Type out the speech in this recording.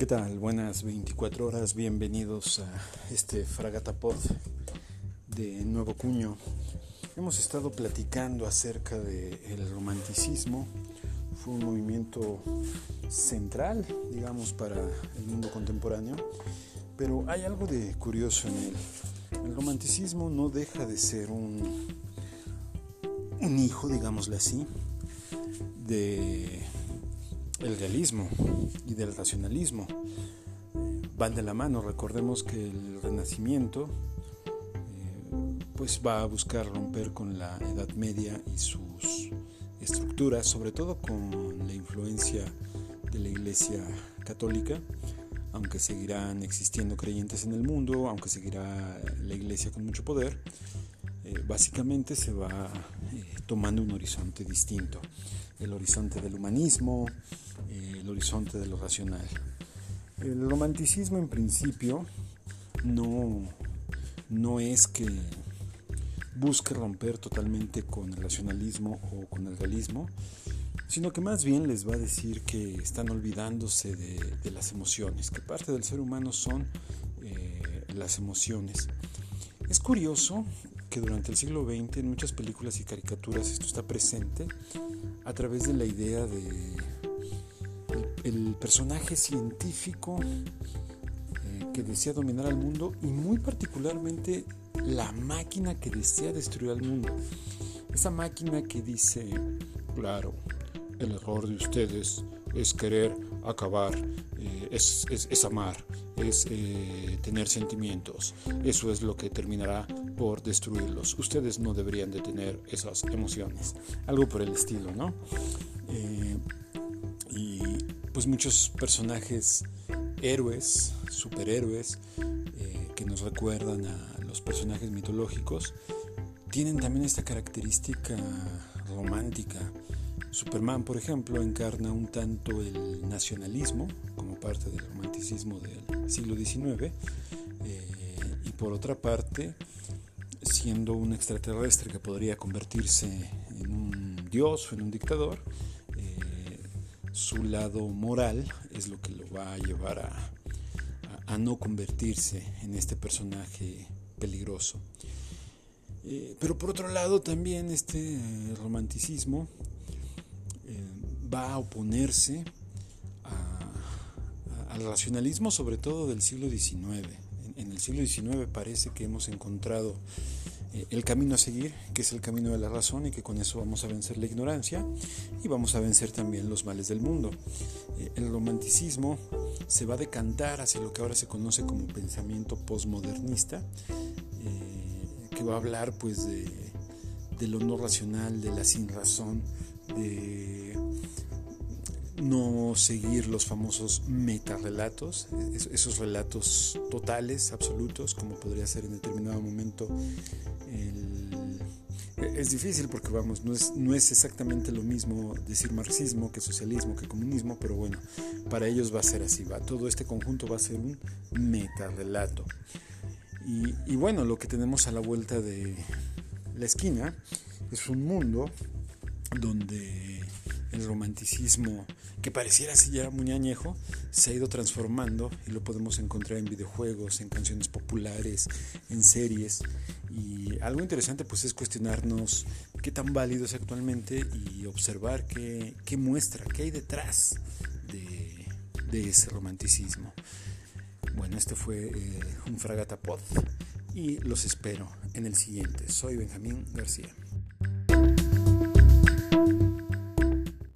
¿Qué tal? Buenas 24 horas, bienvenidos a este Fragata Pod de Nuevo Cuño. Hemos estado platicando acerca del romanticismo, fue un movimiento central, digamos, para el mundo contemporáneo, pero hay algo de curioso en él. El romanticismo no deja de ser un, un hijo, digámosle así, de el realismo y del racionalismo. Van de la mano, recordemos que el renacimiento eh, pues va a buscar romper con la Edad Media y sus estructuras, sobre todo con la influencia de la Iglesia Católica, aunque seguirán existiendo creyentes en el mundo, aunque seguirá la Iglesia con mucho poder, eh, básicamente se va eh, tomando un horizonte distinto, el horizonte del humanismo, el horizonte de lo racional. El romanticismo en principio no, no es que busque romper totalmente con el racionalismo o con el realismo, sino que más bien les va a decir que están olvidándose de, las emociones, que parte del ser humano son eh, las emociones. Es curioso que durante el siglo XX en muchas películas y caricaturas esto está presente a través de la idea de el personaje científico eh, que desea dominar al mundo y muy particularmente la máquina que desea destruir al mundo. Esa máquina que dice, claro, el error de ustedes es querer acabar, eh, es, amar, es eh, tener sentimientos. Eso es lo que terminará por destruirlos. Ustedes no deberían de tener esas emociones. Algo por el estilo, ¿no? Pues muchos personajes héroes, superhéroes, eh, que nos recuerdan a los personajes mitológicos, tienen también esta característica romántica. Superman, por ejemplo, encarna un tanto el nacionalismo como parte del romanticismo del siglo XIX eh, y por otra parte, siendo un extraterrestre que podría convertirse en un dios o en un dictador, su lado moral es lo que lo va a llevar a, no convertirse en este personaje peligroso. Eh, pero por otro lado también este romanticismo eh, va a oponerse al racionalismo sobre todo del siglo XIX. en el siglo XIX parece que hemos encontrado eh, el camino a seguir, que es el camino de la razón y que con eso vamos a vencer la ignorancia y vamos a vencer también los males del mundo. Eh, el romanticismo se va a decantar hacia lo que ahora se conoce como pensamiento postmodernista, eh, que va a hablar pues de, de lo no racional, de la sin razón, de no seguir los famosos metarrelatos, esos relatos totales, absolutos, como podría ser en determinado momento es difícil porque vamos, no es, no es exactamente lo mismo decir marxismo que socialismo que comunismo, pero bueno, para ellos va a ser así, va, todo este conjunto va a ser un metarrelato. Y, y bueno, lo que tenemos a la vuelta de la esquina es un mundo donde el romanticismo, que pareciera así ya muy añejo, se ha ido transformando y lo podemos encontrar en videojuegos, en canciones populares, en series. Y algo interesante pues es cuestionarnos qué tan válido es actualmente y observar qué, qué muestra, qué hay detrás de, de, ese romanticismo. Bueno, este fue eh, un Fragata Pod y los espero en el siguiente. Soy Benjamín García.